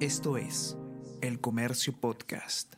Esto es El Comercio Podcast.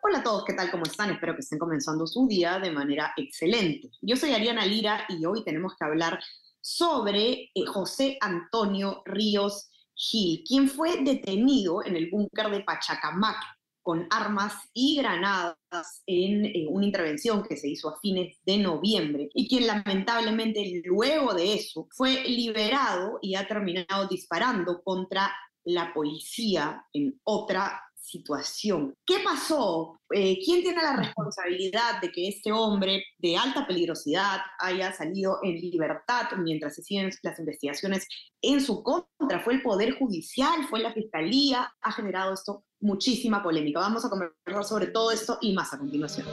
Hola a todos, ¿qué tal? ¿Cómo están? Espero que estén comenzando su día de manera excelente. Yo soy Ariana Lira y hoy tenemos que hablar sobre eh, José Antonio Ríos Gil, quien fue detenido en el búnker de Pachacamac con armas y granadas en eh, una intervención que se hizo a fines de noviembre y quien lamentablemente luego de eso fue liberado y ha terminado disparando contra la policía en otra situación. ¿Qué pasó? Eh, ¿Quién tiene la responsabilidad de que este hombre de alta peligrosidad haya salido en libertad mientras se siguen las investigaciones en su contra? ¿Fue el Poder Judicial? ¿Fue la Fiscalía? Ha generado esto muchísima polémica. Vamos a conversar sobre todo esto y más a continuación.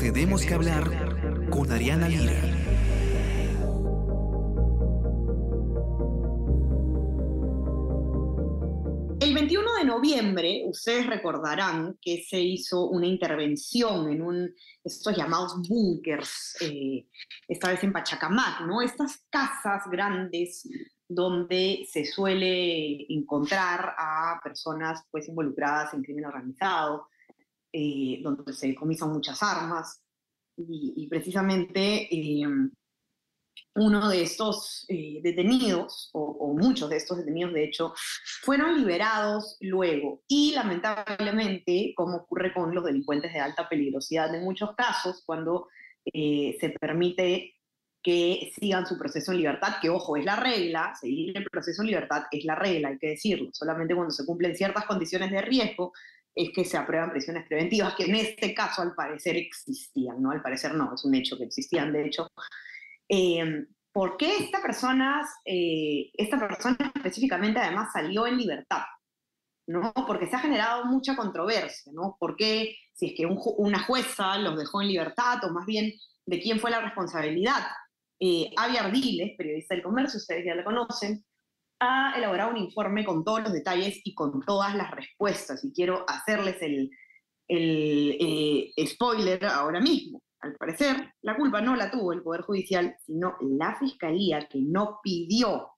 Tenemos que hablar con Ariana Lira. El 21 de noviembre, ustedes recordarán que se hizo una intervención en un, estos llamados búnkers, eh, esta vez en Pachacamac, ¿no? Estas casas grandes donde se suele encontrar a personas pues involucradas en crimen organizado, eh, donde se decomisan muchas armas, y, precisamente eh, uno de estos eh, detenidos, o, muchos de estos detenidos de hecho, fueron liberados luego. Y lamentablemente, como ocurre con los delincuentes de alta peligrosidad en muchos casos, cuando eh, se permite que sigan su proceso en libertad, que ojo, es la regla, seguir el proceso en libertad es la regla, hay que decirlo. Solamente cuando se cumplen ciertas condiciones de riesgo es que se aprueban prisiones preventivas, que en este caso al parecer existían, ¿no? Al parecer no, es un hecho que existían, de hecho, eh, ¿por qué esta persona, eh, esta persona específicamente además salió en libertad? ¿no? Porque se ha generado mucha controversia, ¿no? ¿Por qué, si es que una jueza los dejó en libertad, o más bien, de quién fue la responsabilidad? Eh, Avi Ardiles, periodista del comercio, ustedes ya la conocen, ha elaborado un informe con todos los detalles y con todas las respuestas, y quiero hacerles el, el spoiler ahora mismo. Al parecer, la culpa no la tuvo el Poder Judicial, sino la Fiscalía que no pidió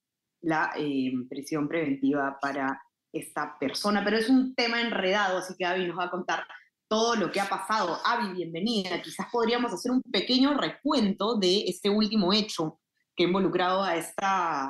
la eh, prisión preventiva para esta persona. Pero es un tema enredado, así que Avi nos va a contar todo lo que ha pasado. Avi, bienvenida. Quizás podríamos hacer un pequeño recuento de este último hecho que ha involucrado a,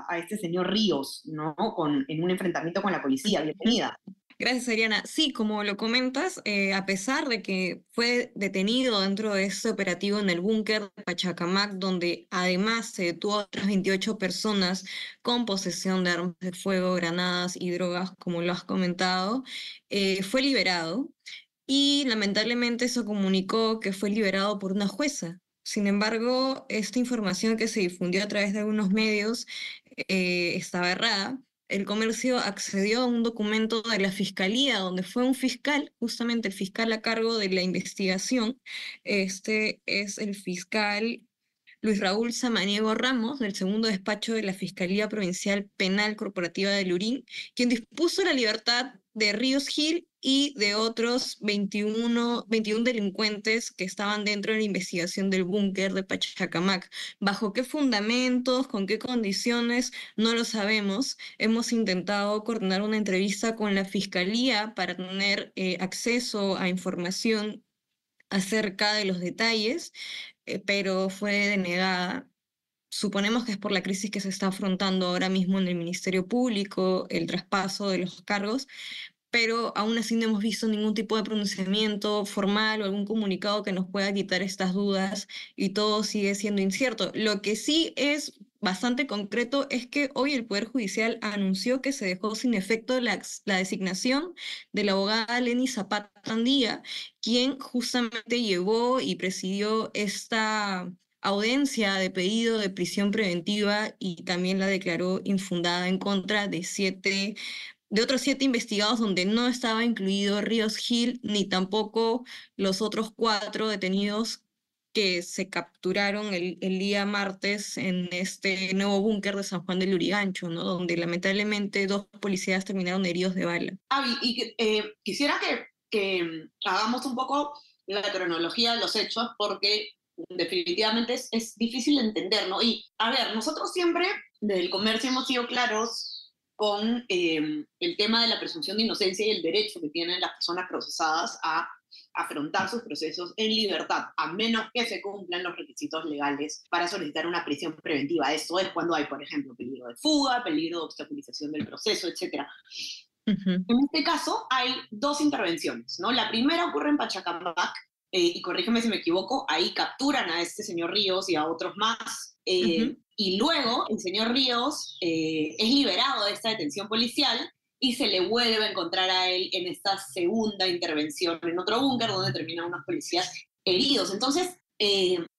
a este señor Ríos, ¿no? Con, en un enfrentamiento con la policía. Bienvenida. Gracias, Ariana. Sí, como lo comentas, eh, a pesar de que fue detenido dentro de ese operativo en el búnker de Pachacamac, donde además se detuvo a otras 28 personas con posesión de armas de fuego, granadas y drogas, como lo has comentado, eh, fue liberado y lamentablemente eso comunicó que fue liberado por una jueza. Sin embargo, esta información que se difundió a través de algunos medios eh, estaba errada el comercio accedió a un documento de la fiscalía, donde fue un fiscal, justamente el fiscal a cargo de la investigación. Este es el fiscal Luis Raúl Samaniego Ramos, del segundo despacho de la Fiscalía Provincial Penal Corporativa de Lurín, quien dispuso la libertad de Ríos Gil y de otros 21, 21 delincuentes que estaban dentro de la investigación del búnker de Pachacamac. ¿Bajo qué fundamentos, con qué condiciones? No lo sabemos. Hemos intentado coordinar una entrevista con la Fiscalía para tener eh, acceso a información acerca de los detalles, eh, pero fue denegada suponemos que es por la crisis que se está afrontando ahora mismo en el Ministerio Público, el traspaso de los cargos, pero aún así no hemos visto ningún tipo de pronunciamiento formal o algún comunicado que nos pueda quitar estas dudas y todo sigue siendo incierto. Lo que sí es bastante concreto es que hoy el Poder Judicial anunció que se dejó sin efecto la, designación de la abogada Lenny Zapata Andía, quien justamente llevó y presidió esta audiencia de pedido de prisión preventiva y también la declaró infundada en contra de siete de otros siete investigados donde no estaba incluido Ríos Gil ni tampoco los otros cuatro detenidos que se capturaron el, día martes en este nuevo búnker de San Juan del Urigancho, ¿no? donde lamentablemente dos policías terminaron heridos de bala. Avi, y eh, quisiera que, que hagamos un poco la cronología de los hechos porque definitivamente es, es difícil de entender, ¿no? Y, a ver, nosotros siempre desde el comercio hemos sido claros con eh, el tema de la presunción de inocencia y el derecho que tienen las personas procesadas a afrontar sus procesos en libertad, a menos que se cumplan los requisitos legales para solicitar una prisión preventiva. Eso es cuando hay, por ejemplo, peligro de fuga, peligro de obstaculización del proceso, etc. En este caso hay dos intervenciones, ¿no? La primera ocurre en Pachacamac, eh, y corrígeme si me equivoco, ahí capturan a este señor Ríos y a otros más, eh, y luego el señor Ríos eh, es liberado de esta detención policial y se le vuelve a encontrar a él en esta segunda intervención en otro búnker donde terminan unos policías heridos. Entonces,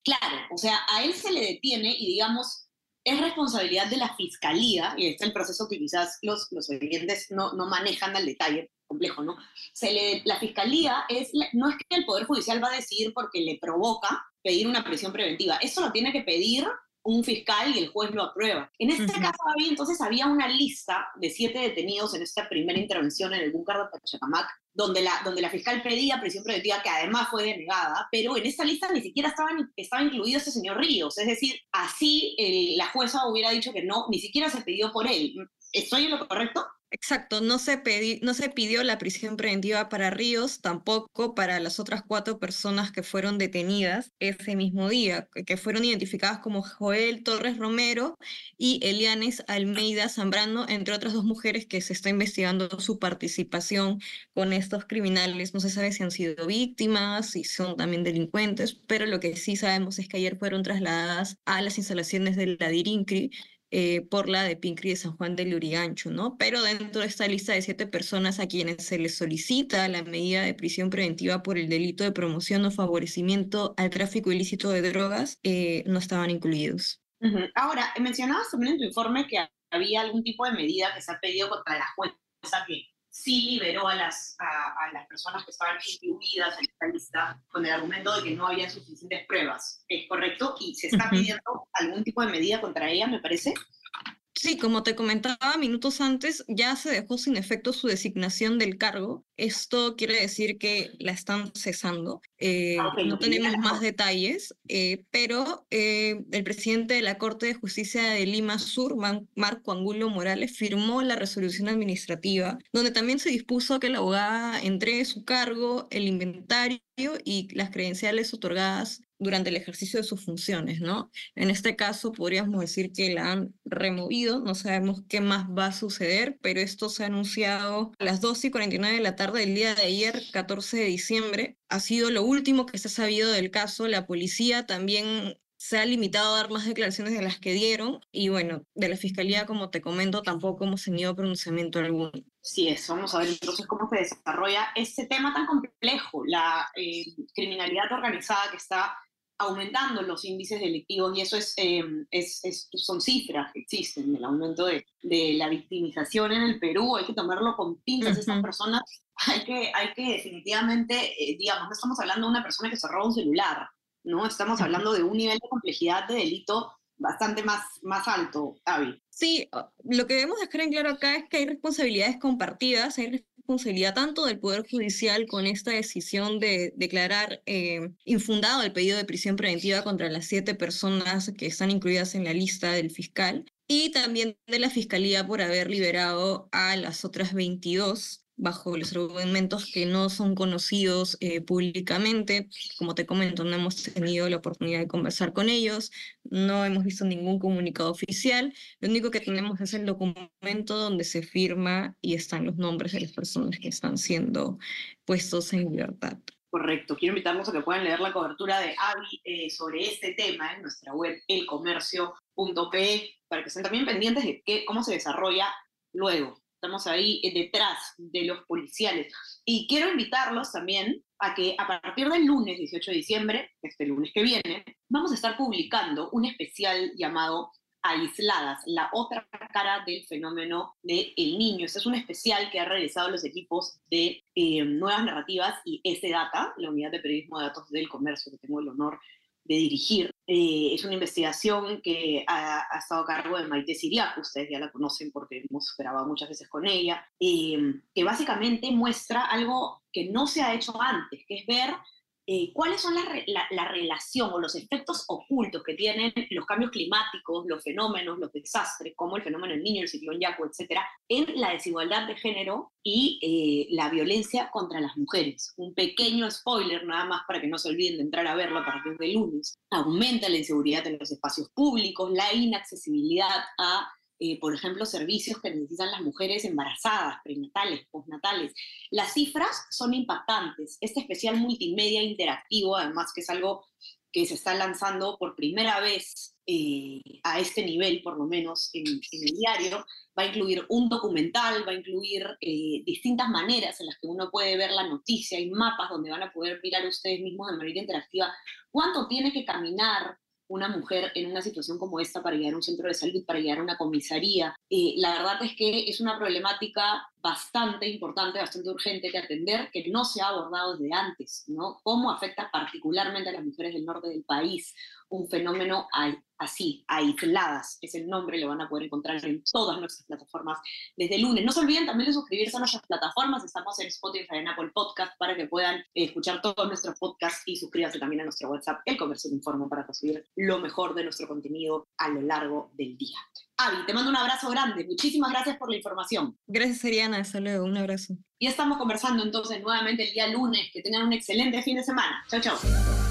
claro, o sea, a él se le detiene y digamos, es responsabilidad de la fiscalía, y este es el proceso que quizás los, los oyentes no, no manejan al detalle, complejo, ¿no? Se le, la fiscalía es, no es que el Poder Judicial va a decidir porque le provoca pedir una prisión preventiva, eso lo tiene que pedir un fiscal y el juez lo aprueba. En este caso había, entonces había una lista de siete detenidos en esta primera intervención en el búnker de Pachacamac, donde la, donde la fiscal pedía prisión preventiva, que además fue denegada, pero en esa lista ni siquiera estaba, estaba incluido ese señor Ríos, es decir, así la jueza hubiera dicho que no, ni siquiera se pidió por él. ¿Estoy en lo correcto? Exacto, no se, no se pidió la prisión preventiva para Ríos, tampoco para las otras cuatro personas que fueron detenidas ese mismo día, que fueron identificadas como Joel Torres Romero y Elianes Almeida Zambrano, entre otras dos mujeres que se está investigando su participación con estos criminales. No se sabe si han sido víctimas, si son también delincuentes, pero lo que sí sabemos es que ayer fueron trasladadas a las instalaciones de la DIRINCRI eh, por la de Pincri de San Juan de Lurigancho, ¿no? Pero dentro de esta lista de siete personas a quienes se les solicita la medida de prisión preventiva por el delito de promoción o favorecimiento al tráfico ilícito de drogas, eh, no estaban incluidos. Ahora, mencionabas también en tu informe que había algún tipo de medida que se ha pedido contra la jueza que sí liberó a las, a, las personas que estaban incluidas en esta lista con el argumento de que no había suficientes pruebas. ¿Es correcto? ¿Y se está pidiendo algún tipo de medida contra ella, me parece? Sí, como te comentaba minutos antes, ya se dejó sin efecto su designación del cargo. Esto quiere decir que la están cesando. Eh, ah, no tenemos más detalles, eh, pero eh, el presidente de la Corte de Justicia de Lima Sur, Marco Angulo Morales, firmó la resolución administrativa, donde también se dispuso que la abogada entregue su cargo, el inventario y las credenciales otorgadas durante el ejercicio de sus funciones, ¿no? En este caso podríamos decir que la han removido, no sabemos qué más va a suceder, pero esto se ha anunciado a las 2 y 49 de la tarde del día de ayer, 14 de diciembre. Ha sido lo último que se ha sabido del caso. La policía también se ha limitado a dar más declaraciones de las que dieron y bueno, de la fiscalía, como te comento, tampoco hemos tenido pronunciamiento alguno. Sí, eso. Vamos a ver entonces cómo se desarrolla este tema tan complejo, la eh, criminalidad organizada que está aumentando los índices delictivos y eso em, es, es, son cifras que existen, el aumento de, de, la victimización en el Perú, hay que tomarlo con pinzas, estas personas, hay que, hay que definitivamente, eh, digamos, no estamos hablando de una persona que se roba un celular, ¿no? Estamos hablando de un nivel de complejidad de delito bastante más, más alto, Avi. Sí, lo que debemos dejar en claro acá es que hay responsabilidades compartidas, hay responsabilidad tanto del Poder Judicial con esta decisión de declarar eh, infundado el pedido de prisión preventiva contra las siete personas que están incluidas en la lista del fiscal y también de la Fiscalía por haber liberado a las otras 22 bajo los argumentos que no son conocidos eh, públicamente. Como te comento, no hemos tenido la oportunidad de conversar con ellos, no hemos visto ningún comunicado oficial. Lo único que tenemos es el documento donde se firma y están los nombres de las personas que están siendo puestos en libertad. Correcto. Quiero invitarlos a que puedan leer la cobertura de Avi eh, sobre este tema en nuestra web elcomercio.pe para que estén también pendientes de qué, cómo se desarrolla luego estamos ahí eh, detrás de los policiales. Y quiero invitarlos también a que a partir del lunes 18 de diciembre, este lunes que viene, vamos a estar publicando un especial llamado Aisladas, la otra cara del fenómeno del el niño. Este es un especial que ha realizado los equipos de eh, Nuevas Narrativas y S-Data, la unidad de periodismo de datos del comercio que tengo el honor de dirigir. Eh, es una investigación que ha, estado a cargo de Maite Siriaco, ustedes ya la conocen porque hemos grabado muchas veces con ella, eh, que básicamente muestra algo que no se ha hecho antes, que es ver eh, cuáles son la, la, relación o los efectos ocultos que tienen los cambios climáticos, los fenómenos, los desastres, como el fenómeno del niño, el ciclón Yaco, etcétera, en la desigualdad de género y eh, la violencia contra las mujeres. Un pequeño spoiler, nada más para que no se olviden de entrar a verlo a partir de lunes. Aumenta la inseguridad en los espacios públicos, la inaccesibilidad a eh, por ejemplo, servicios que necesitan las mujeres embarazadas, prenatales, postnatales. Las cifras son impactantes. Este especial multimedia interactivo, además que es algo que se está lanzando por primera vez eh, a este nivel, por lo menos en, el diario, va a incluir un documental, va a incluir eh, distintas maneras en las que uno puede ver la noticia, hay mapas donde van a poder mirar ustedes mismos de manera interactiva cuánto tiene que caminar una mujer en una situación como esta para llegar a un centro de salud, para llegar a una comisaría. Eh, la verdad es que es una problemática bastante importante, bastante urgente de atender, que no se ha abordado desde antes, ¿no? Cómo afecta particularmente a las mujeres del norte del país un fenómeno así, aisladas, es el nombre, lo van a poder encontrar en todas nuestras plataformas desde el lunes. No se olviden también de suscribirse a nuestras plataformas, estamos en Spotify, en Apple Podcast, para que puedan escuchar todos nuestros podcasts y suscríbanse también a nuestro WhatsApp, El Comercio de Informo, para recibir lo mejor de nuestro contenido a lo largo del día. Avi, te mando un abrazo grande. Muchísimas gracias por la información. Gracias, Ariana. Hasta luego. Un abrazo. Y estamos conversando entonces nuevamente el día lunes. Que tengan un excelente fin de semana. Chao, chao.